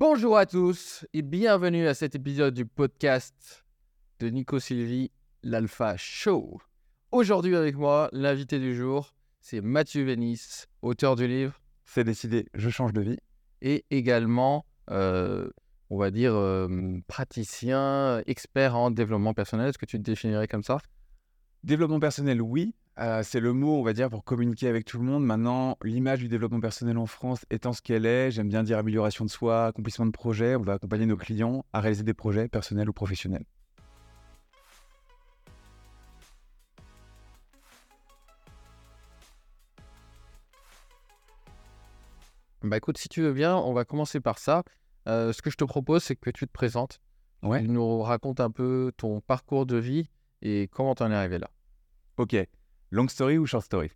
Bonjour à tous et bienvenue à cet épisode du podcast de Nico Sylvie, l'Alpha Show. Aujourd'hui avec moi, l'invité du jour, c'est Mathieu Vénis, auteur du livre C'est décidé, je change de vie. et également, euh, on va dire, euh, praticien, expert en développement personnel. Est-ce que tu te définirais comme ça? Développement personnel, oui. Euh, c'est le mot, on va dire, pour communiquer avec tout le monde. Maintenant, l'image du développement personnel en France étant ce qu'elle est, j'aime bien dire amélioration de soi, accomplissement de projet. On va accompagner nos clients à réaliser des projets personnels ou professionnels. Bah écoute, si tu veux bien, on va commencer par ça. Euh, ce que je te propose, c'est que tu te présentes. Ouais. Tu nous racontes un peu ton parcours de vie et comment t'en es arrivé là. Ok. Long story ou short story?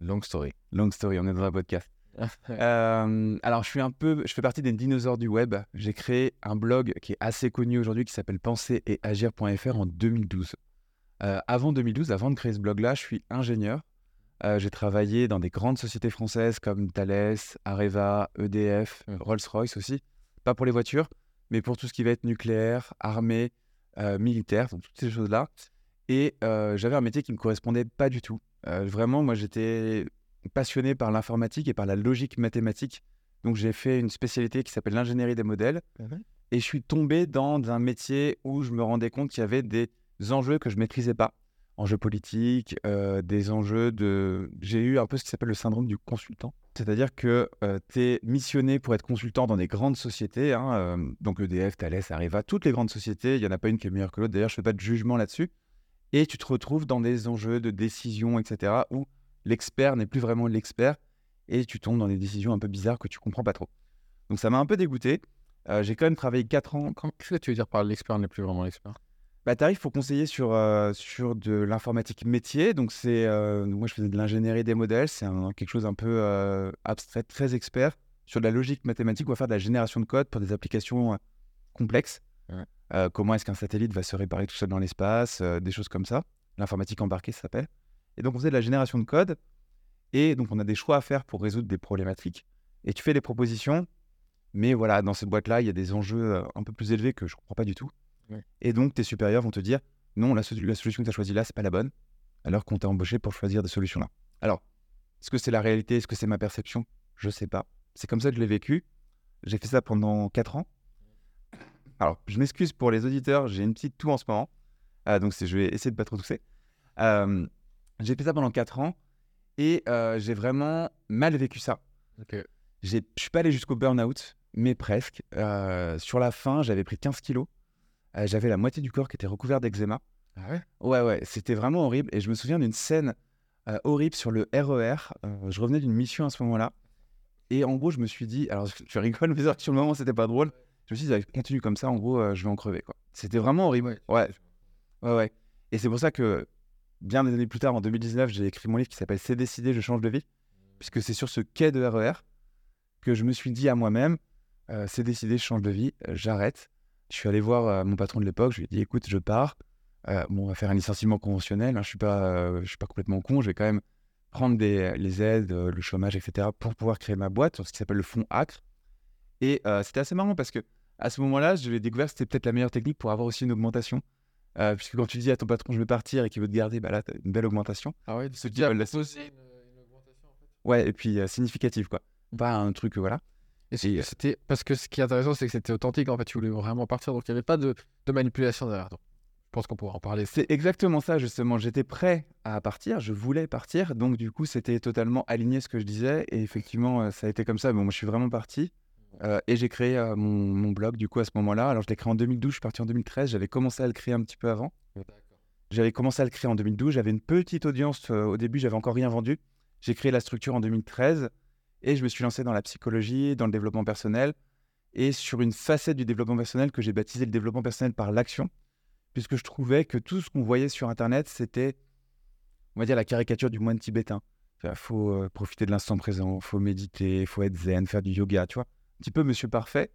Long story. Long story, on est dans un podcast. Euh, alors, je suis un peu, je fais partie des dinosaures du web. J'ai créé un blog qui est assez connu aujourd'hui qui s'appelle penser et agir.fr en 2012. Euh, avant 2012, avant de créer ce blog-là, je suis ingénieur. Euh, j'ai travaillé dans des grandes sociétés françaises comme Thales, Areva, EDF, Mhm. Rolls-Royce aussi. Pas pour les voitures, mais pour tout ce qui va être nucléaire, armée, militaire, donc toutes ces choses-là. Et euh, j'avais un métier qui ne me correspondait pas du tout. Euh, vraiment, moi, j'étais passionné par l'informatique et par la logique mathématique. Donc, j'ai fait une spécialité qui s'appelle l'ingénierie des modèles. Mhm. Et je suis tombé dans un métier où je me rendais compte qu'il y avait des enjeux que je maîtrisais pas. Enjeux politiques, euh, des enjeux de... J'ai eu un peu ce qui s'appelle le syndrome du consultant. C'est-à-dire que tu es missionné pour être consultant dans des grandes sociétés, hein, euh, donc EDF, Thales, Areva, toutes les grandes sociétés, il n'y en a pas une qui est meilleure que l'autre. D'ailleurs, je ne fais pas de jugement là-dessus. Et tu te retrouves dans des enjeux de décision, etc., où l'expert n'est plus vraiment l'expert et tu tombes dans des décisions un peu bizarres que tu comprends pas trop. Donc ça m'a un peu dégoûté. Euh, j'ai quand même travaillé 4 ans. Qu'est-ce que tu veux dire par l'expert n'est plus vraiment l'expert? Bah, tu arrives pour conseiller sur, euh, sur de l'informatique métier. Donc c'est, euh, moi je faisais de l'ingénierie des modèles. C'est quelque chose un peu abstrait, très expert sur de la logique mathématique. On va faire de la génération de code pour des applications complexes. Ouais. Euh, comment est-ce qu'un satellite va se réparer tout seul dans l'espace, euh, des choses comme ça. L'informatique embarquée, ça s'appelle. Et donc on faisait de la génération de code. Et donc on a des choix à faire pour résoudre des problématiques. Et tu fais des propositions. Mais voilà, dans cette boîte-là, il y a des enjeux euh, un peu plus élevés que je ne comprends pas du tout. Ouais. Et donc tes supérieurs vont te dire non, la, so- la solution que tu as choisie là, c'est pas la bonne, alors qu'on t'a embauché pour choisir des solutions là. Alors, est-ce que c'est la réalité? Est-ce que c'est ma perception? Je sais pas. C'est comme ça que je l'ai vécu. J'ai fait ça pendant 4 ans. Alors, je m'excuse pour les auditeurs, j'ai une petite toux en ce moment. Euh, donc, je vais essayer de pas trop tousser. Euh, j'ai fait ça pendant 4 ans et euh, j'ai vraiment mal vécu ça. Ok. J'ai- Je suis pas allé jusqu'au burn-out, mais presque. Sur la fin, j'avais pris 15 kilos. J'avais la moitié du corps qui était recouvert d'eczéma. Ah ouais? Ouais, ouais, c'était vraiment horrible. Et je me souviens d'une scène horrible sur le RER. Euh, je revenais d'une mission à ce moment-là. Et en gros, je me suis dit, alors je rigole, mais sur le moment, c'était pas drôle. Je me suis dit, si ça continue comme ça, en gros, euh, je vais en crever. quoi. C'était vraiment horrible. Ouais, ouais, ouais. Et c'est pour ça que, bien des années plus tard, en 2019, j'ai écrit mon livre qui s'appelle C'est décidé, je change de vie. Puisque c'est sur ce quai de RER que je me suis dit à moi-même, euh, c'est décidé, je change de vie, euh, j'arrête. Je suis allé voir mon patron de l'époque, je lui ai dit, écoute, je pars. Bon, on va faire un licenciement conventionnel. hein, je suis euh, je suis pas complètement con. Je vais quand même prendre des, les aides, le chômage, etc. pour pouvoir créer ma boîte sur ce qui s'appelle le fonds Acre. Et euh, c'était assez marrant parce que à ce moment-là, je l'ai découvert que c'était peut-être la meilleure technique pour avoir aussi une augmentation. Euh, puisque quand tu dis à ton patron je vais partir et qu'il veut te garder, bah là, tu une belle augmentation. Ah ouais Ceux qui as la- une, une augmentation en fait Ouais, et puis euh, significative, quoi. Pas un truc, euh, voilà. Et Et- c'était parce que ce qui est intéressant, c'est que c'était authentique. En fait, tu voulais vraiment partir, donc il n'y avait pas de, de manipulation derrière. Donc, je pense qu'on pourra en parler. C'est exactement ça, justement. J'étais prêt à partir, je voulais partir. Donc, du coup, c'était totalement aligné ce que je disais. Et effectivement, euh, ça a été comme ça. Bon, moi, je suis vraiment parti. Euh, et j'ai créé euh, mon, mon blog, du coup, à ce moment-là. Alors, je l'ai créé en 2012, je suis parti en 2013. J'avais commencé à le créer un petit peu avant. J'avais commencé à le créer en 2012. J'avais une petite audience euh, au début, j'avais encore rien vendu. J'ai créé la structure en 2013 et je me suis lancé dans la psychologie, dans le développement personnel et sur une facette du développement personnel que j'ai baptisé le développement personnel par l'action, puisque je trouvais que tout ce qu'on voyait sur Internet, c'était, on va dire, la caricature du moine tibétain. Il faut profiter de l'instant présent, faut méditer, faut être zen, faire du yoga, tu vois. Un petit peu Monsieur Parfait.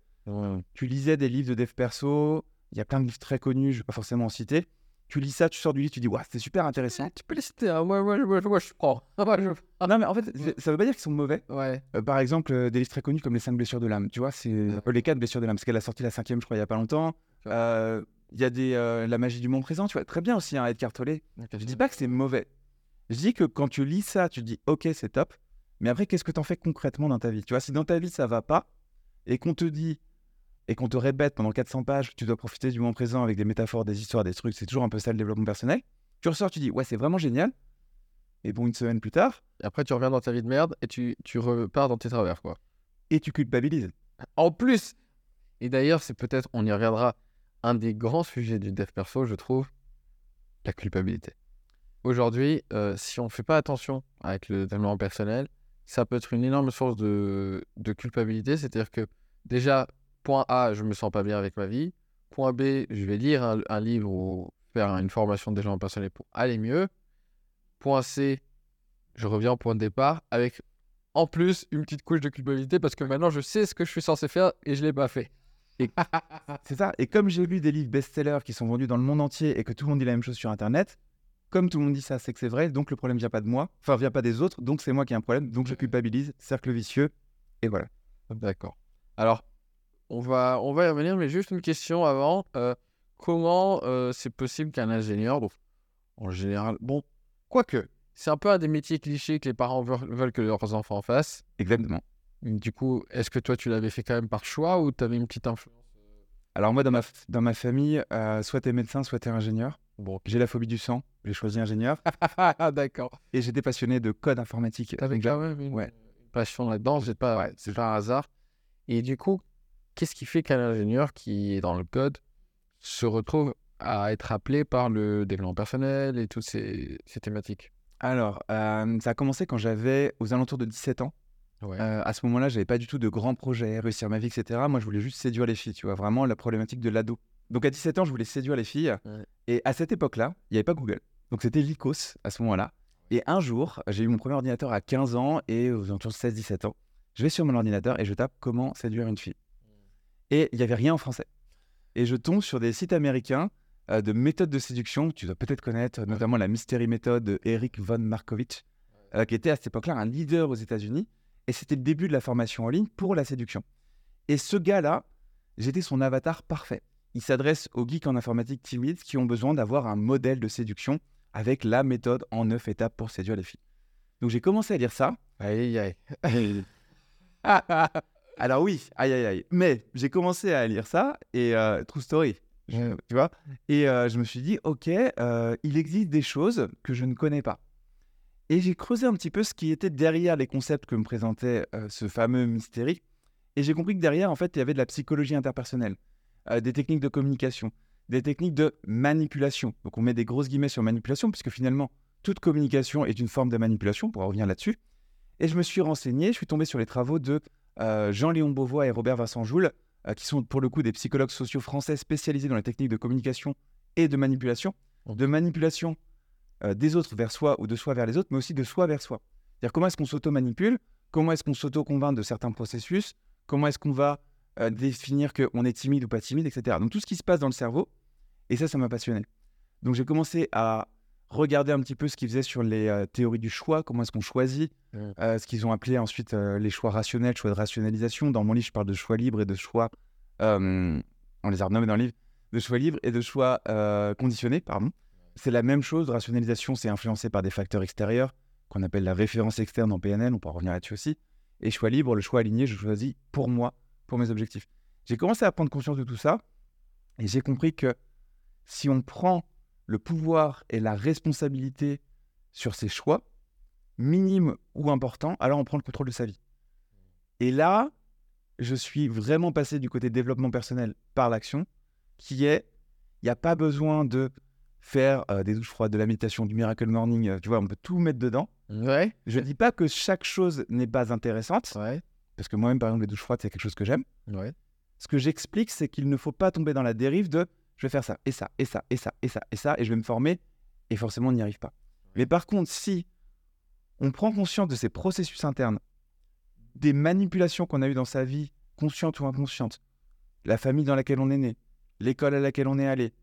Tu lisais des livres de dev perso, il y a plein de livres très connus, je ne vais pas forcément en citer. tu lis ça, tu sors du lit, tu dis, waouh, c'est super intéressant. Tu peux les citer, hein. moi, moi, moi, moi, je prends. Non, mais en fait, c'est- ça veut pas dire qu'ils sont mauvais. Ouais. Euh, par exemple, euh, des livres très connus comme Les 5 blessures de l'âme. Tu vois, c'est Ouais. euh, les 4 blessures de l'âme, parce qu'elle a sorti la cinquième, je crois, il y a pas longtemps. Ouais. Euh, Il y a des, euh, La magie du monde présent, tu vois, très bien aussi, hein, Edgar Tolle. Je dis pas que c'est mauvais. Je dis que quand tu lis ça, tu dis ok, c'est top. Mais après, qu'est-ce que tu en fais concrètement dans ta vie? Tu vois, si dans ta vie ça va pas et qu'on te dit et qu'on te répète pendant 400 pages que tu dois profiter du moment présent avec des métaphores, des histoires, des trucs, c'est toujours un peu ça le développement personnel. Tu ressors, tu dis ouais, c'est vraiment génial. Et bon, une semaine plus tard, Et après, tu reviens dans ta vie de merde et tu, tu repars dans tes travers, quoi. et tu culpabilises. En plus, et d'ailleurs, c'est peut-être, on y reviendra, un des grands sujets du dev perso, je trouve, la culpabilité. Aujourd'hui, euh, si on ne fait pas attention avec le développement personnel, ça peut être une énorme source de, de culpabilité. C'est-à-dire que déjà, point A, je me sens pas bien avec ma vie. Point B, je vais lire un, un livre ou faire une formation de développement personnel pour aller mieux. Point C, je reviens au point de départ avec en plus une petite couche de culpabilité parce que maintenant je sais ce que je suis censé faire et je l'ai pas fait. C'est ça. Et comme j'ai lu des livres best-sellers qui sont vendus dans le monde entier et que tout le monde dit la même chose sur Internet, comme tout le monde dit ça, c'est que c'est vrai, donc le problème vient pas de moi, enfin vient pas des autres, donc c'est moi qui ai un problème, donc je culpabilise, cercle vicieux, et voilà. D'accord. Alors, on va, on va y revenir, mais juste une question avant. Euh, comment euh, c'est possible qu'un ingénieur, donc en général, bon, quoique, c'est un peu un des métiers clichés que les parents veulent, que leurs enfants fassent. Exactement. Du coup, est-ce que toi tu l'avais fait quand même par choix ou tu avais une petite influence Alors moi, dans ma, dans ma famille, euh, soit t'es médecin, soit t'es ingénieur. Bon, J'ai la phobie du sang, j'ai choisi ingénieur, d'accord. et j'étais passionné de code informatique. T'avais quand même une, ouais. passion là-dedans, c'est pas, Ouais, c'est pas un hasard. Et du coup, qu'est-ce qui fait qu'un ingénieur qui est dans le code se retrouve à être appelé par le développement personnel et toutes ces, ces thématiques? Alors, euh, ça a commencé quand j'avais aux alentours de 17 ans. Ouais. Euh, à ce moment-là, j'avais pas du tout de grands projets, réussir ma vie, etc. Moi, je voulais juste séduire les filles, tu vois, vraiment la problématique de l'ado. Donc à 17 ans, je voulais séduire les filles. Ouais. Et à cette époque-là, il n'y avait pas Google. Donc c'était Lycos à ce moment-là. Et un jour, j'ai eu mon premier ordinateur à 15 ans et aux alentours de 16-17 ans. Je vais sur mon ordinateur et je tape comment séduire une fille. Et il n'y avait rien en français. Et je tombe sur des sites américains euh, de méthodes de séduction. Tu dois peut-être connaître notamment la Mystery Method de Eric von Markovitch, euh, qui était à cette époque-là un leader aux États-Unis. Et c'était le début de la formation en ligne pour la séduction. Et ce gars-là, j'étais son avatar parfait. Il s'adresse aux geeks en informatique timides qui ont besoin d'avoir un modèle de séduction avec la méthode en neuf étapes pour séduire les filles. Donc j'ai commencé à lire ça. Aïe, aïe. Alors oui, aïe aïe aïe. Mais j'ai commencé à lire ça et euh, true story, je- tu vois. Et euh, je me suis dit, ok, euh, il existe des choses que je ne connais pas. Et j'ai creusé un petit peu ce qui était derrière les concepts que me présentait ce fameux Mystérie. Et j'ai compris que derrière, en fait, il y avait de la psychologie interpersonnelle, euh, des techniques de communication, des techniques de manipulation. Donc on met des grosses guillemets sur manipulation, puisque finalement, toute communication est une forme de manipulation, pour en revenir là-dessus. Et je me suis renseigné, je suis tombé sur les travaux de euh, Jean-Léon Beauvois et Robert Vincent Joule, euh, qui sont pour le coup des psychologues sociaux français spécialisés dans les techniques de communication et de manipulation. De manipulation des autres vers soi ou de soi vers les autres, mais aussi de soi vers soi. C'est-à-dire comment est-ce qu'on s'auto-manipule, comment est-ce qu'on s'auto-convainc de certains processus, comment est-ce qu'on va euh, définir qu'on est timide ou pas timide, etc. Donc tout ce qui se passe dans le cerveau, et ça, ça m'a passionné. Donc j'ai commencé à regarder un petit peu ce qu'ils faisaient sur les euh, théories du choix, comment est-ce qu'on choisit, euh, ce qu'ils ont appelé ensuite euh, les choix rationnels, choix de rationalisation. Dans mon livre, je parle de choix libre et de choix, on les a renommés dans le livre, de choix libre et de choix conditionnés, pardon. C'est la même chose, rationalisation, c'est influencé par des facteurs extérieurs, qu'on appelle la référence externe en PNL, on pourra revenir là-dessus aussi. Et choix libre, le choix aligné, je choisis pour moi, pour mes objectifs. J'ai commencé à prendre conscience de tout ça, et j'ai compris que si on prend le pouvoir et la responsabilité sur ses choix, minimes ou importants, alors on prend le contrôle de sa vie. Et là, je suis vraiment passé du côté développement personnel par l'action, qui est, il n'y a pas besoin de faire euh, des douches froides, de la méditation, du miracle morning, euh, tu vois, on peut tout mettre dedans. Ouais, Je ne dis pas que chaque chose n'est pas intéressante, ouais, parce que moi-même, par exemple, les douches froides, c'est quelque chose que j'aime. ouais. Ce que j'explique, c'est qu'il ne faut pas tomber dans la dérive de je vais faire ça, et ça, et ça, et ça, et ça, et ça, et je vais me former, et forcément, on n'y arrive pas. Mais par contre, si on prend conscience de ces processus internes, des manipulations qu'on a eues dans sa vie, conscientes ou inconscientes, la famille dans laquelle on est né, l'école à laquelle on est allé,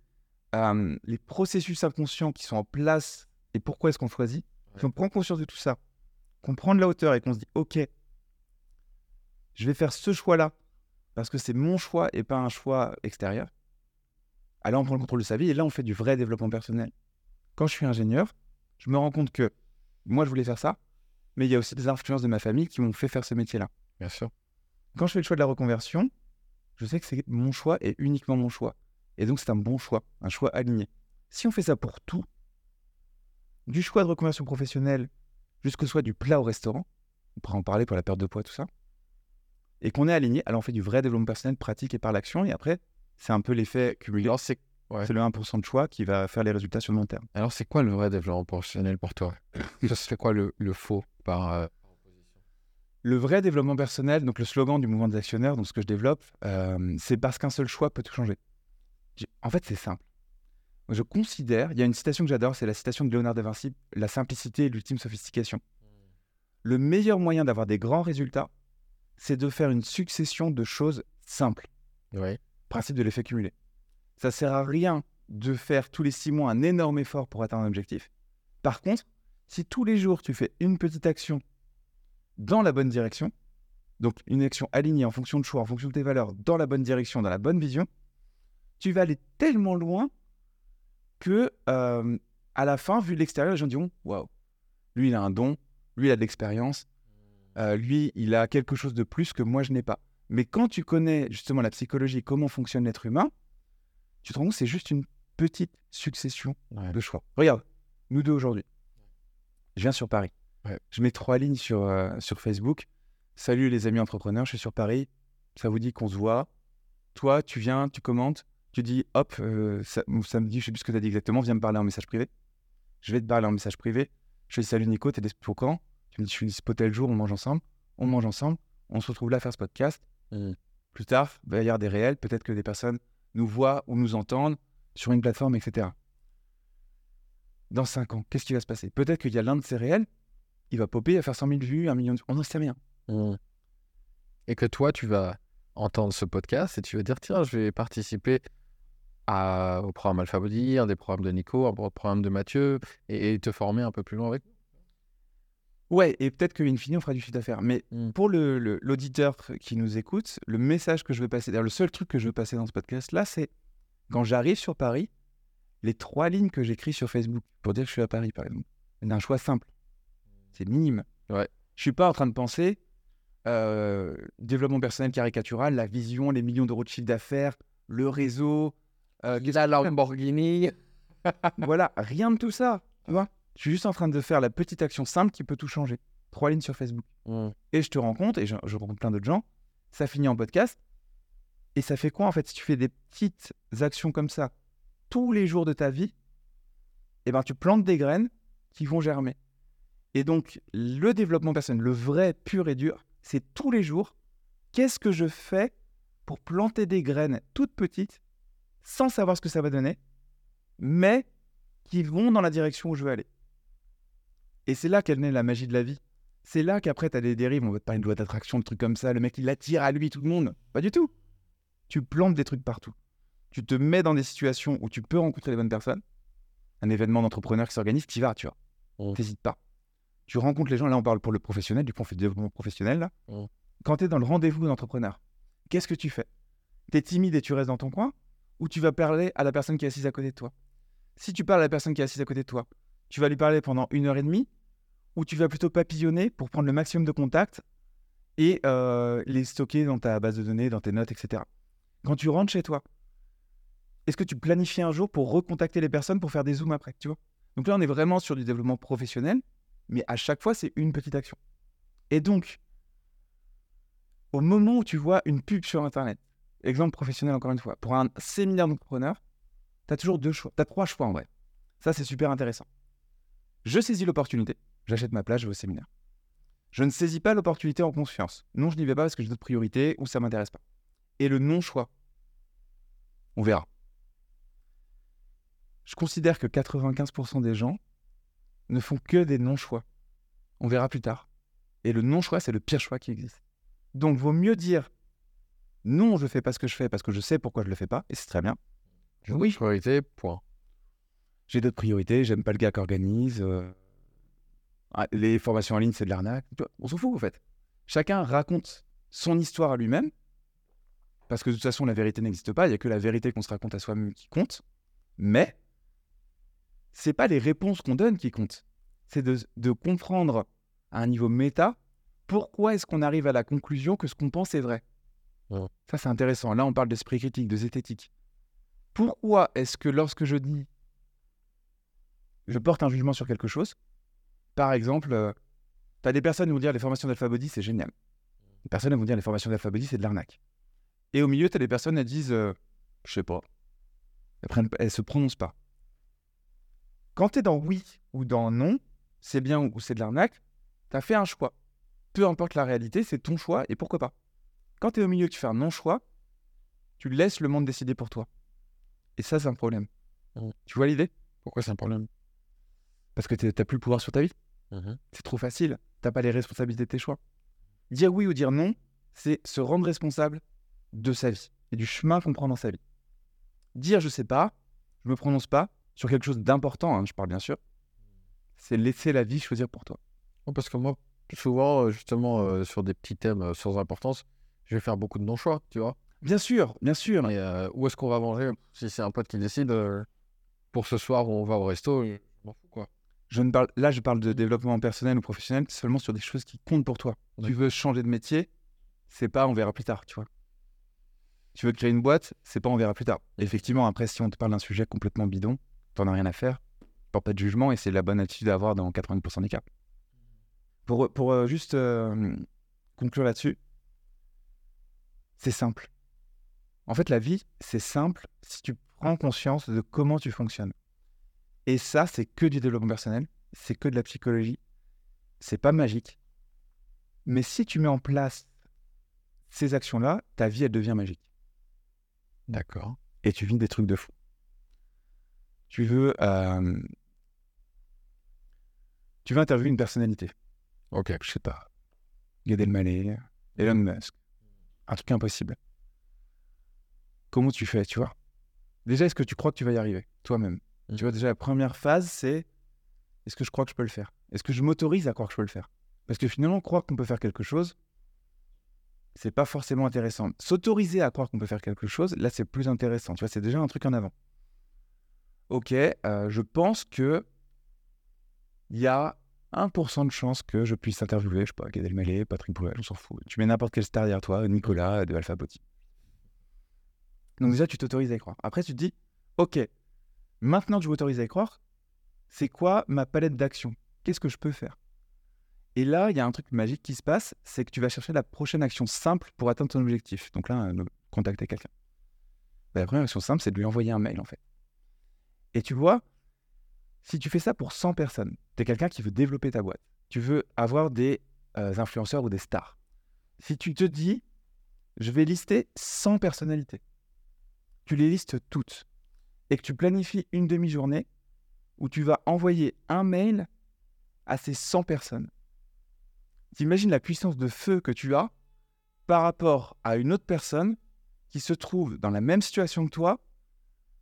euh, les processus inconscients qui sont en place et pourquoi est-ce qu'on choisit, si on prend conscience de tout ça, qu'on prend de la hauteur et qu'on se dit, OK, je vais faire ce choix-là parce que c'est mon choix et pas un choix extérieur. Alors on prend le contrôle de sa vie et là on fait du vrai développement personnel. Quand je suis ingénieur, je me rends compte que moi je voulais faire ça, mais il y a aussi des influences de ma famille qui m'ont fait faire ce métier-là. Bien sûr. Quand je fais le choix de la reconversion, je sais que c'est mon choix et uniquement mon choix. Et donc c'est un bon choix, un choix aligné. Si on fait ça pour tout, du choix de reconversion professionnelle jusqu'au soit du plat au restaurant, on pourra en parler pour la perte de poids, tout ça, et qu'on est aligné, alors on fait du vrai développement personnel pratique et par l'action, et après, c'est un peu l'effet cumulé. C'est ouais. Le 1% de choix qui va faire les résultats sur le long terme. alors, c'est quoi le vrai développement professionnel pour toi? Ça se fait quoi le, le faux par euh, Le vrai développement personnel, donc le slogan du mouvement des actionnaires, donc ce que je développe, euh, c'est parce qu'un seul choix peut tout changer. En fait, c'est simple. Je considère, il y a une citation que j'adore, c'est la citation de Léonard de Vinci, la simplicité est l'ultime sophistication. Le meilleur moyen d'avoir des grands résultats, c'est de faire une succession de choses simples. Ouais. Principe de l'effet cumulé. Ça sert à rien de faire tous les six mois un énorme effort pour atteindre un objectif. Par contre, si tous les jours tu fais une petite action dans la bonne direction, donc une action alignée en fonction de choix, en fonction de tes valeurs, dans la bonne direction, dans la bonne vision, tu vas aller tellement loin que euh, à la fin, vu de l'extérieur, les gens diront waouh, lui il a un don, lui il a de l'expérience, euh, lui il a quelque chose de plus que moi je n'ai pas. Mais quand tu connais justement la psychologie, comment fonctionne l'être humain, tu te rends compte que c'est juste une petite succession Ouais. de choix. Regarde, nous deux aujourd'hui. Je viens sur Paris. Ouais. Je mets trois lignes sur, euh, sur Facebook. Salut les amis entrepreneurs, je suis sur Paris. Ça vous dit qu'on se voit? Toi, tu viens, tu commentes. Tu dis, hop, euh, ça- samedi, je sais plus ce que tu as dit exactement, viens me parler en message privé. Je vais te parler en message privé. Je fais salut Nico, t'es dispo quand? Tu me dis, je suis dispo jour, on mange ensemble. On mange ensemble. On se retrouve là à faire ce podcast. Mm. Plus tard, il va y avoir des réels. Peut-être que des personnes nous voient ou nous entendent sur une plateforme, etc. Dans 5 ans, qu'est-ce qui va se passer? Peut-être qu'il y a l'un de ces réels, il va popper, il va faire 100 000 vues, 1 million de... On n'en sait rien. Mm. Et que toi, tu vas entendre ce podcast et tu vas dire tiens, je vais participer au programme Alpha Body, des programmes de Nico, un programme de Mathieu, et, et te former un peu plus loin avec. Ouais, et peut-être qu'in fine, on fera du chiffre d'affaires. Mais Mm. pour le- le- l'auditeur qui nous écoute, le message que je veux passer, d'ailleurs, le seul truc que je veux passer dans ce podcast-là, c'est quand j'arrive sur Paris, les trois lignes que j'écris sur Facebook pour dire que je suis à Paris, par exemple, d'un choix simple. C'est minime. Ouais. Je suis pas en train de penser euh, développement personnel caricatural, la vision, les millions d'euros de chiffre d'affaires, le réseau. euh, La Lamborghini. voilà, rien de tout ça. Tu vois? Je suis juste en train de faire la petite action simple qui peut tout changer. Trois lignes sur Facebook. Mm. Et je te rends compte, et je, je rencontre plein d'autres gens, ça finit en podcast. Et ça fait quoi en fait si tu fais des petites actions comme ça tous les jours de ta vie Eh ben tu plantes des graines qui vont germer. Et donc le développement personnel, le vrai, pur et dur, c'est tous les jours. Qu'est-ce que je fais pour planter des graines toutes petites, sans savoir ce que ça va donner, mais qui vont dans la direction où je veux aller? Et c'est là qu'elle naît la magie de la vie. C'est là qu'après, tu as des dérives. On va te parler de loi d'attraction, de trucs comme ça. Le mec, il attire à lui tout le monde. Pas du tout. Tu plantes des trucs partout. Tu te mets dans des situations où tu peux rencontrer les bonnes personnes. Un événement d'entrepreneur qui s'organise, tu y vas, tu vois. Mm. T'hésites pas. Tu rencontres les gens. Là, on parle pour le professionnel. Du coup, on fait développement professionnel. Là. Mm. Quand tu es dans le rendez-vous d'entrepreneur, qu'est-ce que tu fais? Tu es timide et tu restes dans ton coin? Ou tu vas parler à la personne qui est assise à côté de toi? Si tu parles à la personne qui est assise à côté de toi, tu vas lui parler pendant une heure et demie ou tu vas plutôt papillonner pour prendre le maximum de contacts et euh, les stocker dans ta base de données, dans tes notes, etc. Quand tu rentres chez toi, est-ce que tu planifies un jour pour recontacter les personnes pour faire des zooms après tu vois? Donc là, on est vraiment sur du développement professionnel, mais à chaque fois, c'est une petite action. Et donc, au moment où tu vois une pub sur Internet, exemple professionnel encore une fois, pour un séminaire d'entrepreneurs, tu as toujours deux choix, tu as trois choix en vrai. Ça, c'est super intéressant. Je saisis l'opportunité, j'achète ma place, je vais au séminaire. Je ne saisis pas l'opportunité en confiance. Non, je n'y vais pas parce que j'ai d'autres priorités ou ça m'intéresse pas. Et le non-choix, on verra. Je considère que 95% des gens ne font que des non-choix. On verra plus tard. Et le non-choix, c'est le pire choix qui existe. Donc, vaut mieux dire non, je fais pas ce que je fais parce que je sais pourquoi je le fais pas, et c'est très bien. Oui. d'autres priorités, point. J'ai d'autres priorités, j'aime pas le gars qui organise. euh, ah, les formations en ligne, c'est de l'arnaque. On s'en fout, en fait. Chacun raconte son histoire à lui-même. Parce que de toute façon, la vérité n'existe pas. Il n'y a que la vérité qu'on se raconte à soi-même qui compte. Mais c'est pas les réponses qu'on donne qui comptent. C'est de, de comprendre à un niveau méta pourquoi est-ce qu'on arrive à la conclusion que ce qu'on pense est vrai. Ouais. Ça, c'est intéressant. Là, on parle d'esprit critique, de zététique. Pourquoi est-ce que lorsque je dis je porte un jugement sur quelque chose. Par exemple, tu as des personnes qui vont dire les formations d'alphabody, c'est génial. Des personnes vont dire les formations d'alphabody, c'est de l'arnaque. Et au milieu, tu as des personnes qui disent euh, je sais pas. Elles, prennent, elles se prononcent pas. Quand tu es dans oui ou dans non, c'est bien ou c'est de l'arnaque, tu as fait un choix. Peu importe la réalité, c'est ton choix et pourquoi pas. Quand tu es au milieu, tu fais un non-choix, tu laisses le monde décider pour toi. Et ça, c'est un problème. Tu vois l'idée? Pourquoi c'est un problème? Parce que tu n'as plus le pouvoir sur ta vie. Mhm. C'est trop facile. T'as pas les responsabilités de tes choix. Dire oui ou dire non, c'est se rendre responsable de sa vie et du chemin qu'on prend dans sa vie. Dire je sais pas, je me prononce pas sur quelque chose d'important, hein, je parle bien sûr, c'est laisser la vie choisir pour toi. Parce que moi, souvent, euh, justement, euh, sur des petits thèmes euh, sans importance, je vais faire beaucoup de non-choix, tu vois. Bien sûr, bien sûr. Et euh, où est-ce qu'on va manger? Si c'est un pote qui décide, euh, pour ce soir, on va au resto, je m'en fous, quoi. Je ne parle, là, je parle de développement personnel ou professionnel seulement sur des choses qui comptent pour toi. Tu veux changer de métier, c'est pas on verra plus tard, tu vois. Tu veux créer une boîte, c'est pas on verra plus tard. Effectivement, après, si on te parle d'un sujet complètement bidon, t'en as rien à faire, porte pas de jugement et c'est la bonne attitude à avoir dans 90% des cas. Pour, pour euh, juste euh, conclure là-dessus, c'est simple. En fait, la vie, c'est simple si tu prends conscience de comment tu fonctionnes. Et ça, c'est que du développement personnel, c'est que de la psychologie, c'est pas magique. Mais si tu mets en place ces actions-là, ta vie, elle devient magique. D'accord. Et tu vis des trucs de fou. Tu veux, euh, tu veux interviewer une personnalité. Ok. Je sais pas. Gad Elmaleh, Elon Musk. Un truc impossible. Comment tu fais, tu vois? Déjà, est-ce que tu crois que tu vas y arriver, toi-même? Tu vois, déjà, la première phase, c'est est-ce que je crois que je peux le faire? Est-ce que je m'autorise à croire que je peux le faire? Parce que finalement, croire qu'on peut faire quelque chose, c'est pas forcément intéressant. S'autoriser à croire qu'on peut faire quelque chose, là, c'est plus intéressant. Tu vois, c'est déjà un truc en avant. Ok, euh, je pense que il y a 1% de chance que je puisse interviewer, je sais pas, Gad Elmaleh, Patrick Bruel, on s'en fout. Tu mets n'importe quelle star derrière toi, Nicolas de Alpha Boti. Donc déjà, tu t'autorises à y croire. Après, tu te dis, ok, maintenant que je m'autorise à y croire, c'est quoi ma palette d'action? Qu'est-ce que je peux faire? Et là, il y a un truc magique qui se passe, c'est que tu vas chercher la prochaine action simple pour atteindre ton objectif. Donc là, euh, contacter quelqu'un. Bah, la première action simple, c'est de lui envoyer un mail, en fait. Et tu vois, si tu fais ça pour 100 personnes, tu es quelqu'un qui veut développer ta boîte, tu veux avoir des euh, influenceurs ou des stars. Si tu te dis, je vais lister 100 personnalités, tu les listes toutes, et que tu planifies une demi-journée où tu vas envoyer un mail à ces 100 personnes. T'imagines la puissance de feu que tu as par rapport à une autre personne qui se trouve dans la même situation que toi,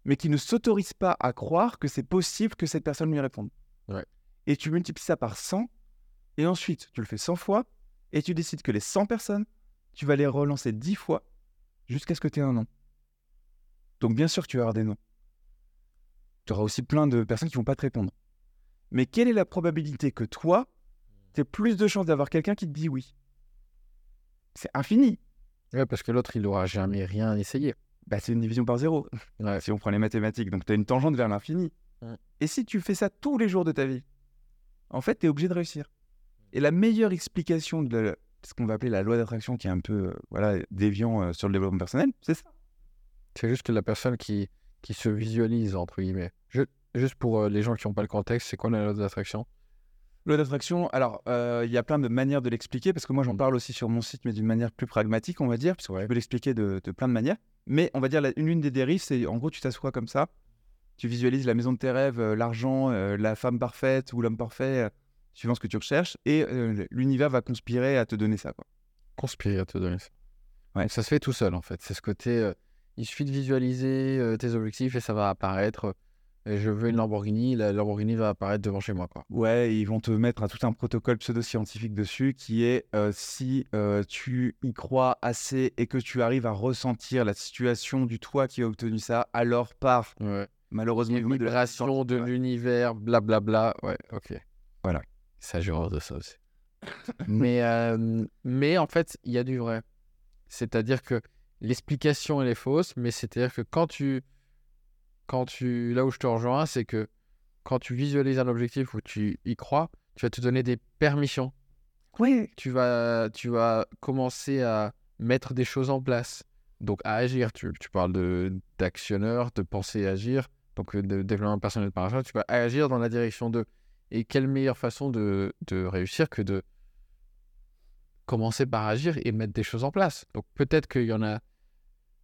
mais qui ne s'autorise pas à croire que c'est possible que cette personne lui réponde. Ouais. Et tu multiplies ça par 100, et ensuite tu le fais 100 fois, et tu décides que les 100 personnes, tu vas les relancer 10 fois jusqu'à ce que tu aies un nom. Donc bien sûr que tu vas avoir des noms. Tu auras aussi plein de personnes qui vont pas te répondre. Mais quelle est la probabilité que toi, tu aies plus de chances d'avoir quelqu'un qui te dit oui? C'est infini. Ouais, parce que l'autre, il n'aura jamais rien essayé. Bah, c'est une division par zéro, Ouais. si on prend les mathématiques. Donc tu as une tangente vers l'infini. Ouais. Et si tu fais ça tous les jours de ta vie, en fait, tu es obligé de réussir. Et la meilleure explication de la- ce qu'on va appeler la loi d'attraction, qui est un peu euh, voilà, déviant euh, sur le développement personnel, c'est ça. C'est juste que la personne qui, qui se visualise, entre guillemets. Je- juste pour euh, les gens qui n'ont pas le contexte, c'est quoi la loi d'attraction? Loi d'attraction, alors euh, il y a plein de manières de l'expliquer, parce que moi j'en Mm. parle aussi sur mon site, mais d'une manière plus pragmatique, on va dire, puisque je peux l'expliquer de, de plein de manières. Mais on va dire la- une, une des dérives, c'est en gros tu t'assois comme ça, tu visualises la maison de tes rêves, euh, l'argent, la femme parfaite ou l'homme parfait, suivant ce que tu recherches, et l'univers va conspirer à te donner ça. Quoi. Conspirer à te donner ça. Ouais. Donc, ça se fait tout seul, en fait. C'est ce côté. Il suffit de visualiser euh, tes objectifs et ça va apparaître. Et je veux une Lamborghini, la Lamborghini va apparaître devant chez moi. Quoi. Ouais, ils vont te mettre un, tout un protocole pseudo-scientifique dessus qui est euh, si euh, tu y crois assez et que tu arrives à ressentir la situation du toi qui a obtenu ça, alors par Ouais. malheureusement de la Vibration de Ouais. l'univers, blablabla. Ouais, ok. Voilà. Ça, j'ai horreur de ça aussi. mais, euh, mais en fait, il y a du vrai. C'est-à-dire que l'explication, elle est fausse, mais c'est-à-dire que quand tu, quand tu. Là où je te rejoins, c'est que quand tu visualises un objectif où tu y crois, tu vas te donner des permissions. Oui. Tu vas, tu vas commencer à mettre des choses en place. Donc, à agir. Tu, tu parles de- d'actionneur, de penser et agir. Donc, euh, de développement personnel par exemple. Tu vas agir dans la direction de. Et quelle meilleure façon de, de réussir que de commencer par agir et mettre des choses en place. Donc, peut-être qu'il y en a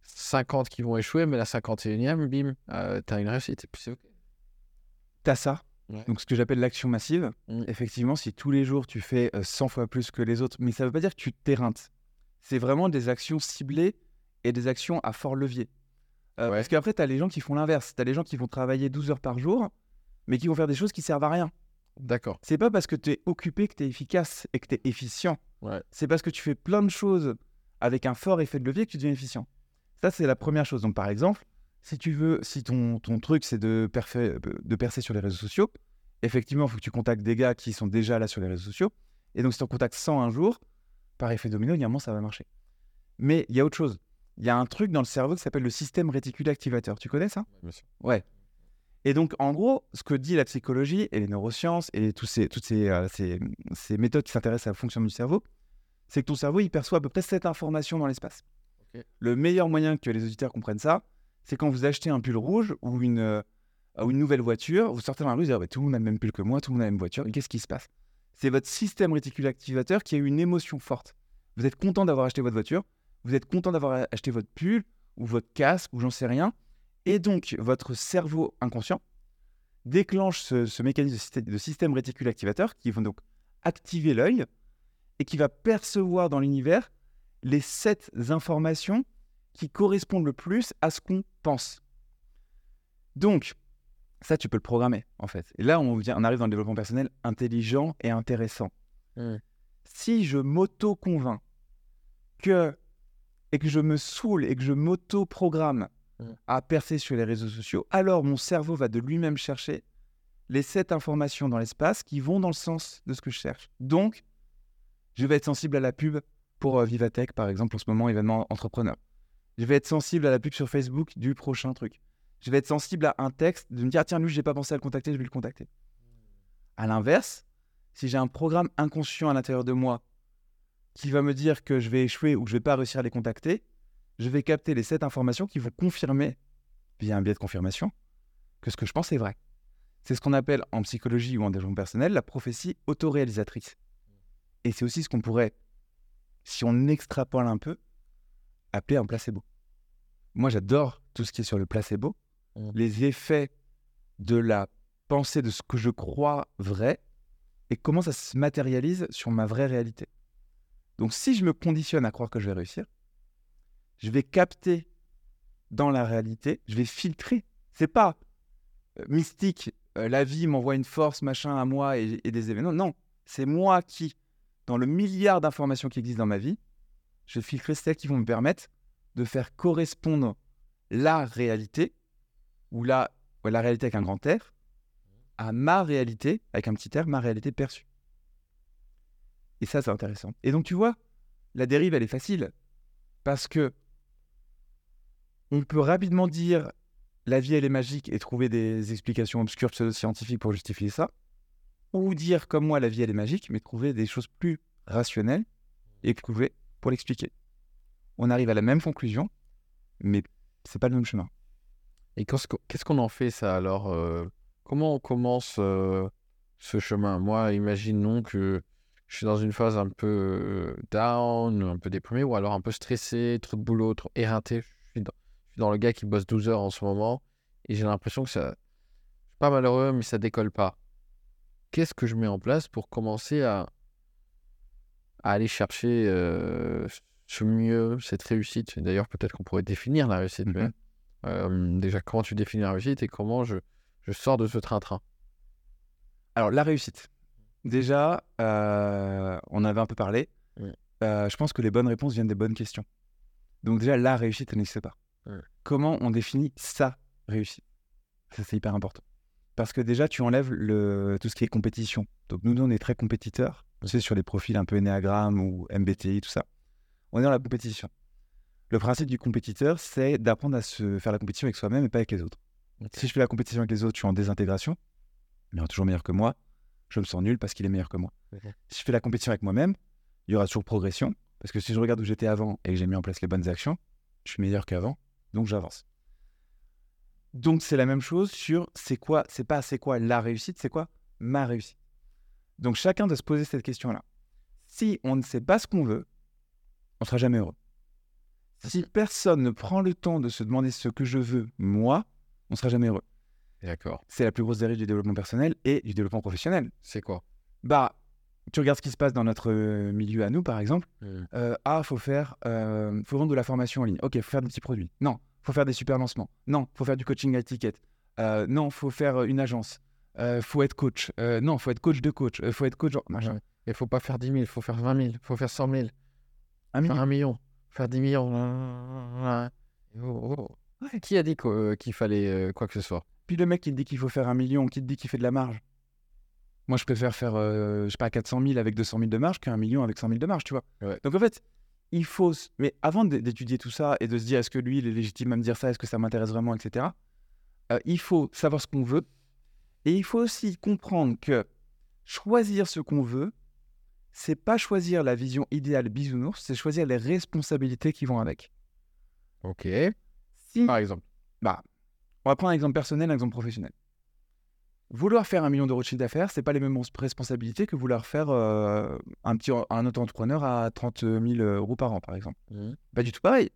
50 qui vont échouer, mais la 51e, bim, euh, t'as une réussite. Et puis, c'est OK. T'as ça. Ouais. Donc, ce que j'appelle l'action massive. Mm. Effectivement, si tous les jours tu fais euh, 100 fois plus que les autres, mais ça veut pas dire que tu t'éreintes. C'est vraiment des actions ciblées et des actions à fort levier. Euh, Ouais. Parce qu'après, tu as les gens qui font l'inverse. Tu as les gens qui vont travailler 12 heures par jour, mais qui vont faire des choses qui servent à rien. D'accord. C'est pas parce que tu es occupé que tu es efficace et que tu es efficient. Ouais. C'est parce que tu fais plein de choses avec un fort effet de levier que tu deviens efficient. Ça, c'est la première chose. Donc, par exemple, si tu veux, si ton, ton truc, c'est de, percer sur les réseaux sociaux, effectivement, il faut que tu contactes des gars qui sont déjà là sur les réseaux sociaux. Et donc, si tu en contactes 100 un jour, par effet domino, il y a un moment, ça va marcher. Mais il y a autre chose. Il y a un truc dans le cerveau qui s'appelle le système réticulé activateur. Tu connais ça? Bien sûr. Ouais. Et donc, en gros, ce que dit la psychologie et les neurosciences et tous ces, toutes ces, euh, ces, ces méthodes qui s'intéressent à la fonction du cerveau, c'est que ton cerveau, il perçoit à peu près cette information dans l'espace. Le meilleur moyen que les auditeurs comprennent ça, c'est quand vous achetez un pull rouge ou une, euh, ou une nouvelle voiture, vous sortez dans la rue, vous dites Ah, bah, tout le monde a le même pull que moi, tout le monde a la même voiture, et qu'est-ce qui se passe? C'est votre système réticulaire activateur qui a une émotion forte. Vous êtes content d'avoir acheté votre voiture, vous êtes content d'avoir acheté votre pull ou votre casque ou j'en sais rien, et donc, votre cerveau inconscient déclenche ce, ce mécanisme de système, de système réticule activateur qui va donc activer l'œil et qui va percevoir dans l'univers les sept informations qui correspondent le plus à ce qu'on pense. Donc, ça, tu peux le programmer, en fait. Et là, on, vient, on arrive dans le développement personnel intelligent et intéressant. Mm. Si je m'auto-convainc que et que je me saoule et que je m'auto-programme Mm. à percer sur les réseaux sociaux, alors mon cerveau va de lui-même chercher les sept informations dans l'espace qui vont dans le sens de ce que je cherche. Donc, je vais être sensible à la pub pour euh, Vivatech, par exemple, en ce moment, événement entrepreneur. Je vais être sensible à la pub sur Facebook du prochain truc. Je vais être sensible à un texte, de me dire, ah, tiens, lui, j'ai pas pensé à le contacter, je vais le contacter. À l'inverse, si j'ai un programme inconscient à l'intérieur de moi qui va me dire que je vais échouer ou que je vais pas réussir à les contacter, je vais capter les sept informations qui vont confirmer, via un biais de confirmation, que ce que je pense est vrai. C'est ce qu'on appelle en psychologie ou en développement personnel la prophétie autoréalisatrice. Et c'est aussi ce qu'on pourrait, si on extrapole un peu, appeler un placebo. Moi, j'adore tout ce qui est sur le placebo, Mm. les effets de la pensée de ce que je crois vrai et comment ça se matérialise sur ma vraie réalité. Donc, si je me conditionne à croire que je vais réussir, je vais capter dans la réalité, je vais filtrer. C'est pas euh, mystique, euh, la vie m'envoie une force, machin, à moi et, et des événements. Non, c'est moi qui, dans le milliard d'informations qui existent dans ma vie, je vais filtrer celles qui vont me permettre de faire correspondre la réalité, ou la, ouais, la réalité avec un grand R, à ma réalité, avec un petit R, ma réalité perçue. Et ça, c'est intéressant. Et donc, tu vois, la dérive, elle est facile. Parce que on peut rapidement dire la vie, elle est magique et trouver des explications obscures pseudo-scientifiques pour justifier ça. Ou dire, comme moi, la vie, elle est magique, mais trouver des choses plus rationnelles et prouvées pour l'expliquer. On arrive à la même conclusion, mais c'est pas le même chemin. Et qu'est-ce qu'on qu'est-ce qu'on en fait ça alors euh, Comment on commence euh, ce chemin? Moi, imaginons que je suis dans une phase un peu euh, down, un peu déprimé, ou alors un peu stressé, trop de boulot, trop éreinté. Je suis dans, je suis dans le gars qui bosse 12 heures en ce moment, et j'ai l'impression que ça... Je suis pas malheureux, mais ça décolle pas. Qu'est-ce que je mets en place pour commencer à, à aller chercher euh, ce mieux cette réussite? D'ailleurs, peut-être qu'on pourrait définir la réussite. mais, Mhm. euh, déjà, comment tu définis la réussite et comment je, je sors de ce train-train? Alors, la réussite. Déjà, euh, on avait un peu parlé. Je pense que les bonnes réponses viennent des bonnes questions. Donc, déjà, la réussite, elle n'existe pas. Comment on définit sa réussite? Ça, c'est hyper important. Parce que déjà, tu enlèves le, tout ce qui est compétition. Donc, nous, nous, on est très compétiteurs. Tu sais, sur les profils un peu Enneagram ou MBTI, tout ça. On est dans la compétition. Le principe du compétiteur, c'est d'apprendre à se faire la compétition avec soi-même et pas avec les autres. Si je fais la compétition avec les autres, je suis en désintégration. Il y aura toujours meilleur que moi. Je me sens nul parce qu'il est meilleur que moi. Si je fais la compétition avec moi-même, il y aura toujours progression. Parce que si je regarde où j'étais avant et que j'ai mis en place les bonnes actions, je suis meilleur qu'avant. Donc j'avance. Donc c'est la même chose sur c'est quoi, c'est pas c'est quoi la réussite, c'est quoi ma réussite. Donc chacun doit se poser cette question-là. Si on ne sait pas ce qu'on veut, on sera jamais heureux. Si personne ne prend le temps de se demander ce que je veux, moi, on sera jamais heureux. D'accord. C'est la plus grosse dérive du développement personnel et du développement professionnel. C'est quoi? Bah, tu regardes ce qui se passe dans notre euh, milieu à nous, par exemple. Hmm. Euh, ah, faut faire, euh, faut vendre de la formation en ligne. Ok, faut faire des petits produits. Non, faut faire des super lancements. Non, faut faire du coaching à étiquette. Euh, non, faut faire euh, une agence. Euh, faut être coach. Euh, non, faut être coach de coach. Euh, faut être coach. genre, machin. Il faut pas faire 10 000, il faut faire 20 000, il faut faire 100 000, Un million. faire 1 million, faire 10 millions. Ouais. Oh, oh. Ouais. Qui a dit euh, qu'il fallait quoi que ce soit? Puis le mec qui te dit qu'il faut faire un million, qui te dit qu'il fait de la marge. Moi, je préfère faire, je sais pas, 400 000 avec 200 000 de marge qu'un million avec 100 000 de marge, tu vois. Ouais. Donc en fait, il faut. Mais avant d'étudier tout ça et de se dire est-ce que lui, il est légitime à me dire ça, est-ce que ça m'intéresse vraiment, etc., euh, il faut savoir ce qu'on veut. Et il faut aussi comprendre que choisir ce qu'on veut, c'est pas choisir la vision idéale bisounours, c'est choisir les responsabilités qui vont avec. Ok. Si Par exemple. bah, on va prendre un exemple personnel, un exemple professionnel. Vouloir faire un million d'euros de chiffre d'affaires, c'est pas les mêmes responsabilités que vouloir faire euh, un petit un auto-entrepreneur à 30 000 euros par an, par exemple. Pas du tout pareil.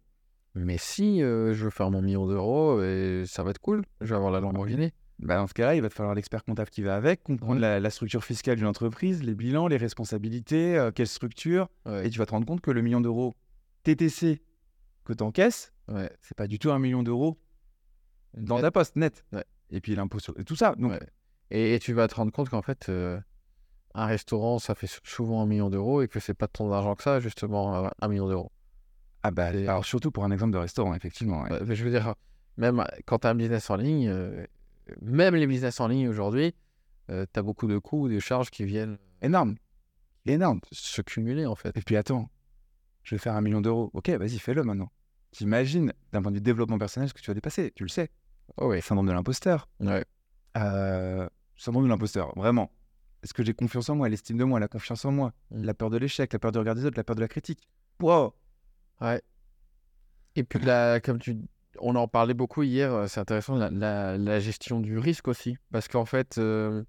Mais si euh, je veux faire mon million d'euros, et ça va être cool, je vais avoir la Lamborghini. Bah, dans ce cas-là, il va te falloir l'expert comptable qui va avec, comprendre la, la structure fiscale d'une entreprise, les bilans, les responsabilités, euh, quelle structure, Ouais. et tu vas te rendre compte que le million d'euros TTC que tu encaisses, Ouais. c'est pas du tout un million d'euros dans Net. ta poste net. Ouais. Et puis l'impôt sur et tout ça. Donc. Et, et tu vas te rendre compte qu'en fait, euh, un restaurant, ça fait sou- souvent un million d'euros et que c'est pas tant d'argent que ça, justement, un- million d'euros. ah bah, Et- alors surtout pour un exemple de restaurant, effectivement. ouais. Mais je veux dire, même euh, quand tu as un business en ligne, euh, même les business en ligne aujourd'hui, tu as beaucoup de coûts, des charges qui viennent Énorme. Énorme. se cumuler, en fait. Et puis attends, je vais faire un million d'euros. Ok, vas-y, fais-le maintenant. T'imagines, d'un point de vue développement personnel, ce que tu vas dépasser. Tu le sais. Oh oui. Syndrome de l'imposteur. Ouais. Euh, syndrome de l'imposteur, vraiment. Est-ce que j'ai confiance en moi, l'estime de moi, la confiance en moi, Mm. la peur de l'échec, la peur du regard des autres, la peur de la critique? Wow Ouais. Et puis, là, comme tu... on en parlait beaucoup hier, euh, c'est intéressant, la, la- la gestion du risque aussi. Parce qu'en fait, euh,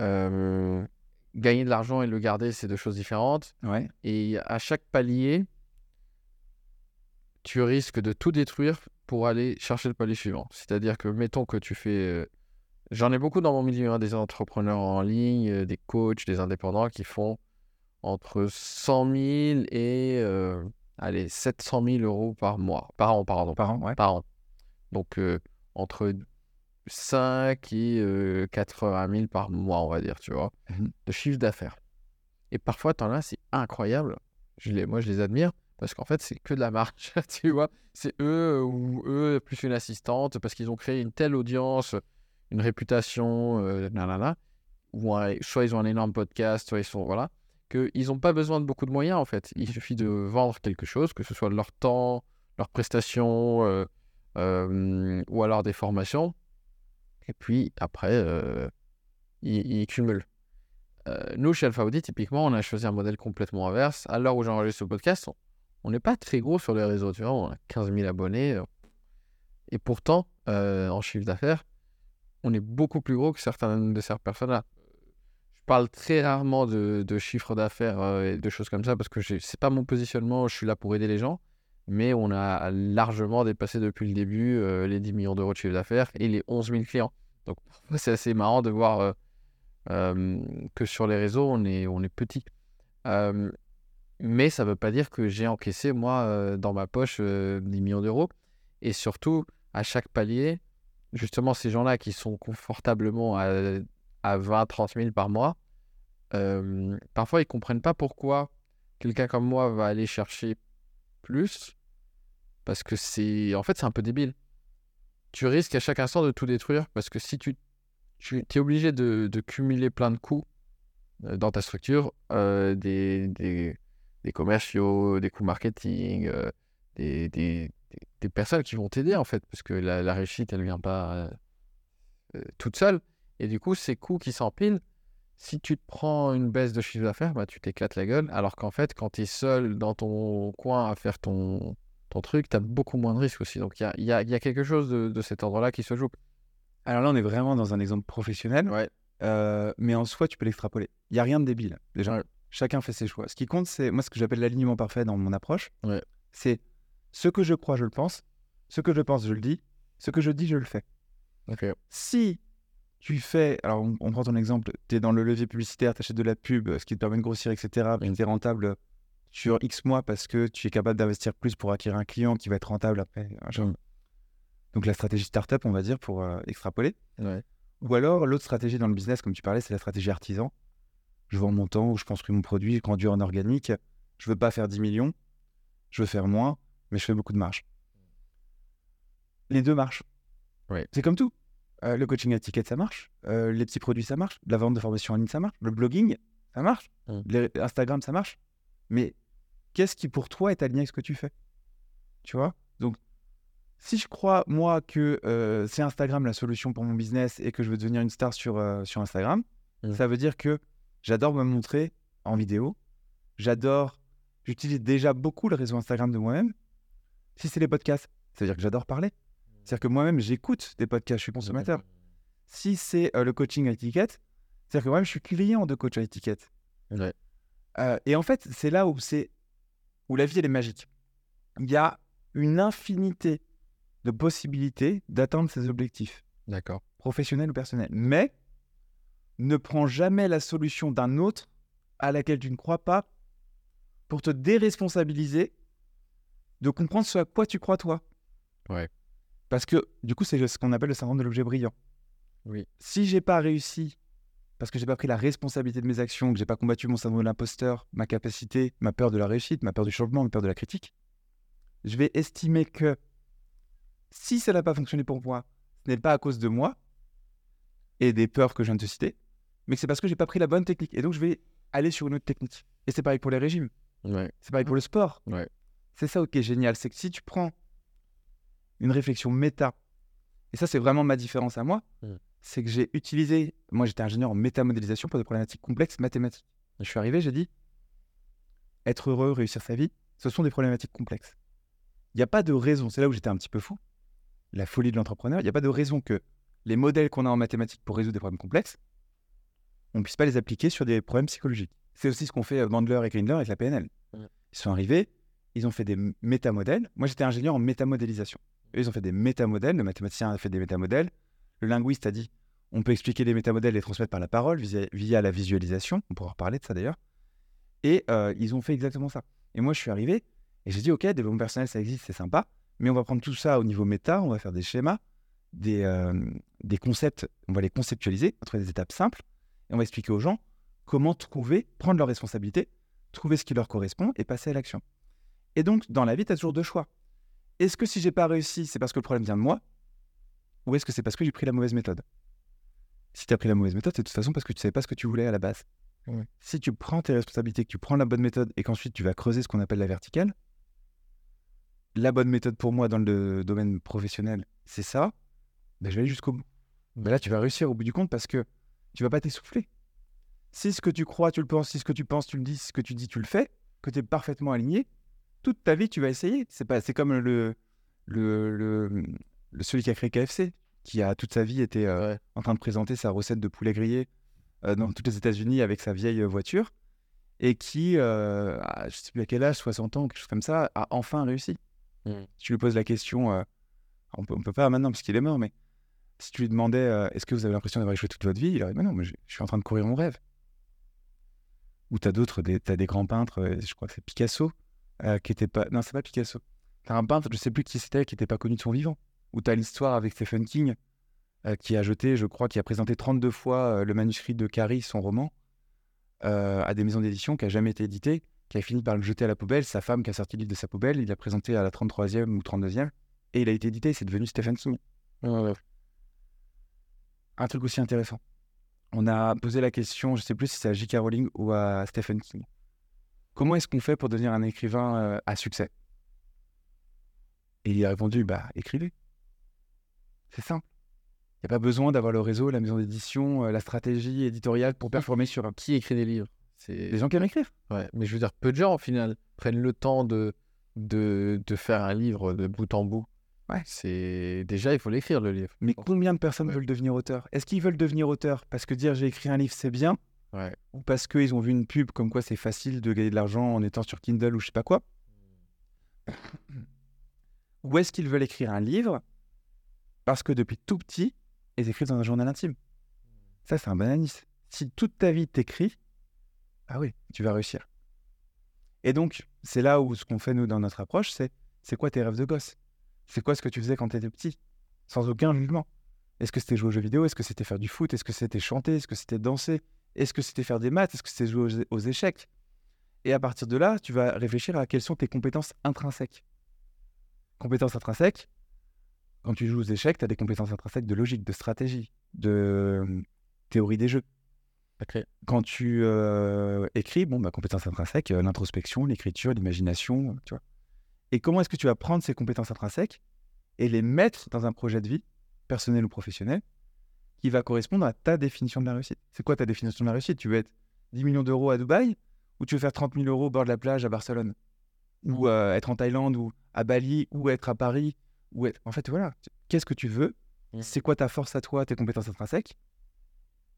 euh, gagner de l'argent et le garder, c'est deux choses différentes. Ouais. Et à chaque palier, tu risques de tout détruire pour aller chercher le palier suivant. C'est-à-dire que, mettons que tu fais. Euh, J'en ai beaucoup dans mon milieu, hein, des entrepreneurs en ligne, euh, des coachs, des indépendants qui font entre 100 000 et euh, allez, 700 000 euros par mois. Par an, pardon. Par an, ouais. Par an. Donc, euh, entre 5 et euh, 80 000 par mois, on va dire, tu vois, Mhm. de chiffre d'affaires. Et parfois, t'en as, c'est incroyable. Je les, moi, je les admire parce qu'en fait, c'est que de la marche, tu vois. C'est eux ou eux plus une assistante parce qu'ils ont créé une telle audience, une réputation, euh, nanana, ou soit ils ont un énorme podcast, soit ils sont, voilà, qu'ils n'ont pas besoin de beaucoup de moyens, en fait. Il suffit de vendre quelque chose, que ce soit leur temps, leurs prestations, euh, euh, ou alors des formations. Et puis, après, euh, ils, cumulent. Euh, nous, chez Alpha Audi, typiquement, on a choisi un modèle complètement inverse. À l'heure où j'enregistre ce podcast, on- n'est pas très gros sur les réseaux, tu vois, on a 15 000 abonnés. Et pourtant, en chiffre d'affaires, on est beaucoup plus gros que certaines de ces personnes-là. Je parle très rarement de, de chiffre d'affaires euh, et de choses comme ça parce que j'ai- c'est pas mon positionnement, je suis là pour aider les gens. Mais on a largement dépassé depuis le début euh, les 10 millions d'euros de chiffre d'affaires et les 11 000 clients. Donc c'est assez marrant de voir euh, que sur les réseaux, on est, on est petit. Mais ça ne veut pas dire que j'ai encaissé, moi, dans ma poche, euh, 10 millions d'euros. Et surtout, à chaque palier, justement, ces gens-là qui sont confortablement à, à 20, 30 000 par mois, euh, parfois, ils comprennent pas pourquoi quelqu'un comme moi va aller chercher plus. Parce que c'est. En fait, c'est un peu débile. Tu risques à chaque instant de tout détruire. Parce que si tu, tu es obligé de, cumuler plein de coûts euh, dans ta structure, euh, des, commerciaux, des coûts marketing, des, des- personnes qui vont t'aider en fait. Parce que la, la réussite, elle vient pas euh, euh, toute seule. Et du coup, ces coûts qui s'empilent, si tu te prends une baisse de chiffre d'affaires, bah, tu t'éclates la gueule. Alors qu'en fait, quand tu es seul dans ton coin à faire ton, ton truc, tu as beaucoup moins de risques aussi. Donc il y y y a quelque chose de, de cet ordre-là qui se joue. Alors là, on est vraiment dans un exemple professionnel, Ouais. euh, mais en soi, tu peux l'extrapoler. Il n'y a rien de débile. Déjà, Ouais. chacun fait ses choix. Ce qui compte, c'est moi ce que j'appelle l'alignement parfait dans mon approche. Ouais. C'est ce que je crois, je le pense. Ce que je pense, je le dis. Ce que je dis, je le fais. Si tu fais, alors on, on prend ton exemple, tu es dans le levier publicitaire, tu achètes de la pub, ce qui te permet de grossir, etc. Tu es rentable sur X mois parce que tu es capable d'investir plus pour acquérir un client qui va être rentable après. Mm. Donc la stratégie startup, on va dire, pour euh, extrapoler. Ouais. Ou alors l'autre stratégie dans le business, comme tu parlais, c'est la stratégie artisan. Je vends mon temps je construis mon produit, je conduis en organique. Je veux pas faire 10 millions, je veux faire moins, mais je fais beaucoup de marge. Les deux marchent. Ouais. C'est comme tout. Euh, le coaching à ticket, ça marche. Euh, les petits produits, ça marche. La vente de formation en ligne, ça marche. Le blogging, ça marche. Mm. Les- Instagram, ça marche. Mais qu'est-ce qui pour toi est aligné avec ce que tu fais? Tu vois? Donc, si je crois, moi, que euh, c'est Instagram la solution pour mon business et que je veux devenir une star sur, sur Instagram, Mm. ça veut dire que j'adore me montrer en vidéo. J'adore, j'utilise déjà beaucoup le réseau Instagram de moi-même. Si c'est les podcasts, ça veut dire que j'adore parler. C'est-à-dire que moi-même, j'écoute des podcasts, je suis consommateur. Si c'est euh, le coaching à étiquette, c'est-à-dire que moi-même, je suis client de coach à étiquette. Ouais. Euh, et en fait, c'est là où c'est où la vie elle est magique. Il y a une infinité de possibilités d'atteindre ses objectifs, D'accord. professionnels ou personnels. Mais ne prends jamais la solution d'un autre à laquelle tu ne crois pas pour te déresponsabiliser de comprendre ce à quoi tu crois toi. Ouais. Parce que du coup, c'est ce qu'on appelle le syndrome de l'objet brillant. Oui. Si j'ai pas réussi parce que j'ai pas pris la responsabilité de mes actions, que j'ai pas combattu mon syndrome de l'imposteur, ma capacité, ma peur de la réussite, ma peur du changement, ma peur de la critique, je vais estimer que si ça n'a pas fonctionné pour moi, ce n'est pas à cause de moi et des peurs que je viens de te citer, mais c'est parce que j'ai pas pris la bonne technique. Et donc je vais aller sur une autre technique. Et c'est pareil pour les régimes, Ouais. c'est pareil pour le sport. Ouais. C'est ça qui est génial, c'est que si tu prends une réflexion méta, et ça c'est vraiment ma différence à moi, Mm. c'est que j'ai utilisé, moi j'étais ingénieur en métamodélisation pour des problématiques complexes mathématiques. Je suis arrivé, j'ai dit, être heureux, réussir sa vie, ce sont des problématiques complexes. Il n'y a pas de raison, c'est là où j'étais un petit peu fou, la folie de l'entrepreneur, il n'y a pas de raison que les modèles qu'on a en mathématiques pour résoudre des problèmes complexes, on ne puisse pas les appliquer sur des problèmes psychologiques. C'est aussi ce qu'ont fait euh, Bandler et Grindler avec la PNL. Mm. Ils sont arrivés, ils ont fait des métamodèles. Moi, j'étais ingénieur en métamodélisation. Eux, ils ont fait des métamodèles. Le mathématicien a fait des métamodèles. Le linguiste a dit on peut expliquer les métamodèles et les transmettre par la parole via, via la visualisation. On pourra reparler de ça d'ailleurs. Et euh, ils ont fait exactement ça. Et moi, je suis arrivé et j'ai dit ok, développement personnel, ça existe, c'est sympa. Mais on va prendre tout ça au niveau méta, on va faire des schémas, des, euh, des concepts, on va les conceptualiser, on va trouver des étapes simples et on va expliquer aux gens comment trouver, prendre leurs responsabilités, trouver ce qui leur correspond et passer à l'action. Et donc, dans la vie, tu as toujours deux choix. Est-ce que si j'ai pas réussi, c'est parce que le problème vient de moi Ou est-ce que c'est parce que j'ai pris la mauvaise méthode? Si tu as pris la mauvaise méthode, c'est de toute façon parce que tu savais pas ce que tu voulais à la base. Ouais. Si tu prends tes responsabilités, que tu prends la bonne méthode et qu'ensuite tu vas creuser ce qu'on appelle la verticale, la bonne méthode pour moi dans le domaine professionnel, c'est ça, ben, je vais aller jusqu'au bout. Ben là, tu vas réussir au bout du compte parce que tu vas pas t'essouffler. Si ce que tu crois, tu le penses, si ce que tu penses, tu le dis, si ce que tu dis, tu le fais, que tu es parfaitement aligné, toute ta vie, tu vas essayer. C'est pas, c'est comme le, le, le, le- celui qui a créé KFC, qui a toute sa vie été euh, Ouais. en train de présenter sa recette de poulet grillé euh, dans toutes les États-Unis avec sa vieille euh, voiture, et qui, euh, à, je sais plus à quel âge, 60 ans, quelque chose comme ça, a enfin réussi. Mm. Si tu lui poses la question, on peut, on peut pas maintenant parce qu'il est mort, mais si tu lui demandais est-ce que vous avez l'impression d'avoir échoué toute votre vie, il aurait dit Mais non, mais je je suis en train de courir mon rêve. Ou tu as d'autres, t'as des grands peintres, je crois que c'est Picasso, euh, qui était pas. Non, c'est pas Picasso. Tu as un peintre, je sais plus qui c'était, qui n'était pas connu de son vivant. Ou tu as l'histoire avec Stephen King, euh, qui a jeté, je crois, qui a présenté 32 fois euh, le manuscrit de Carrie, son roman, à des maisons d'édition, qui a jamais été édité, qui a fini par le jeter à la poubelle. Sa femme qui a sorti le livre de sa poubelle, il l'a présenté à la 33e ou 32e, et il a été édité, c'est devenu Stephen King. Ouais. Un truc aussi intéressant. On a posé la question, je sais plus si c'est à J.K. Rowling ou à Stephen King. Comment est-ce qu'on fait pour devenir un écrivain euh, à succès? Et il a répondu, bah écrivez. C'est simple. Il n'y a pas besoin d'avoir le réseau, la maison d'édition, euh, la stratégie éditoriale pour performer sur un... Qui écrit des livres? C'est Des gens qui aiment écrire. Ouais, mais je veux dire, peu de gens, au final, prennent le temps de, de, de faire un livre de bout en bout. Ouais. C'est déjà, il faut l'écrire le livre. Mais combien de personnes Ouais. veulent devenir auteurs? Est-ce qu'ils veulent devenir auteurs? Parce que dire j'ai écrit un livre c'est bien Ouais. ou parce qu'ils ont vu une pub comme quoi c'est facile de gagner de l'argent en étant sur Kindle ou je sais pas quoi. Ou est-ce qu'ils veulent écrire un livre parce que depuis tout petit, ils écrivent dans un journal intime. Ça, c'est un bananisme. Si toute ta vie t'écris, ah oui, tu vas réussir. Et donc, c'est là où ce qu'on fait nous dans notre approche, c'est c'est quoi tes rêves de gosse? C'est quoi ce que tu faisais quand tu étais petit? Sans aucun jugement. Est-ce que c'était jouer aux jeux vidéo? Est-ce que c'était faire du foot? Est-ce que c'était chanter? Est-ce que c'était danser? Est-ce que c'était faire des maths? Est-ce que c'était jouer aux, aux échecs? Et à partir de là, tu vas réfléchir à quelles sont tes compétences intrinsèques. Compétences intrinsèques, quand tu joues aux échecs, tu as des compétences intrinsèques de logique, de stratégie, de euh, théorie des jeux. Quand tu euh, écris, bon, bah, compétences intrinsèques, euh, l'introspection, l'écriture, l'imagination, tu vois. Et comment est-ce que tu vas prendre ces compétences intrinsèques et les mettre dans un projet de vie, personnel ou professionnel, qui va correspondre à ta définition de la réussite C'est quoi ta définition de la réussite? Tu veux être 10 millions d'euros à Dubaï ou tu veux faire 30 000 euros au bord de la plage à Barcelone? Ou euh, être en Thaïlande ou à Bali ou être à Paris ou être... En fait, voilà. Qu'est-ce que tu veux? Mhm. C'est quoi ta force à toi, tes compétences intrinsèques?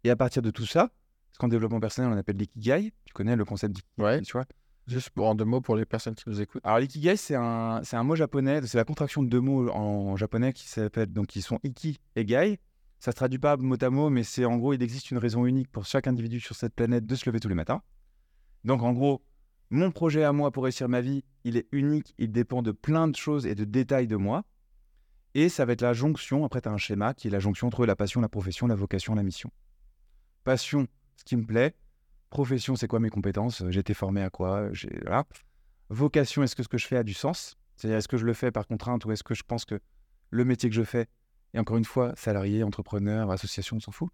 Et à partir de tout ça, ce qu'en développement personnel on appelle l'ikigai, tu connais le concept d'ikigai, Ouais. tu vois? Juste pour en deux mots pour les personnes qui nous écoutent. alors l'ikigai, c'est un, c'est un mot japonais, c'est la contraction de deux mots en japonais qui s'appellent, donc qui sont iki et gai. Ça se traduit pas mot à mot, mais c'est en gros, il existe une raison unique pour chaque individu sur cette planète de se lever tous les matins. Donc en gros, mon projet à moi pour réussir ma vie, il est unique, il dépend de plein de choses et de détails de moi. Et ça va être la jonction, après tu as un schéma qui est la jonction entre la passion, la profession, la vocation, la mission. Passion, ce qui me plaît. Profession, c'est quoi mes compétences? J'ai été formé à quoi? Voilà. Vocation, est-ce que ce que je fais a du sens? C'est-à-dire, est-ce que je le fais par contrainte ou est-ce que je pense que le métier que je fais, et encore une fois, salarié, entrepreneur, association, on s'en fout,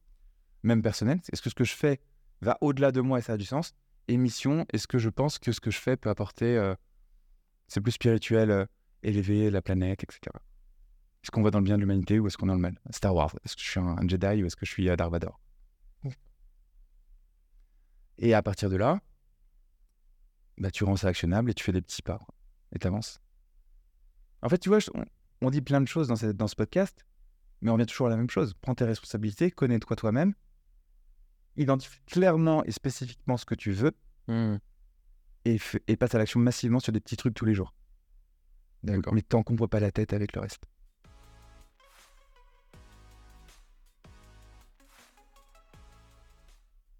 même personnel, est-ce que ce que je fais va au-delà de moi et ça a du sens? Et mission, est-ce que je pense que ce que je fais peut apporter, euh, c'est plus spirituel, euh, élever la planète, etc. Est-ce qu'on va dans le bien de l'humanité ou est-ce qu'on est dans le mal? Star Wars, est-ce que je suis un, un Jedi ou est-ce que je suis euh, Dark Vador? Et à partir de là, bah, tu rends ça actionnable et tu fais des petits pas. Et tu avances. En fait, tu vois, je- on, on dit plein de choses dans, cette- dans ce podcast, mais on revient toujours à la même chose. Prends tes responsabilités, connais-toi toi-même, identifie clairement et spécifiquement ce que tu veux Hmm. et, passe à l'action massivement sur des petits trucs tous les jours. D'accord. Mais t'encombre pas la tête avec le reste.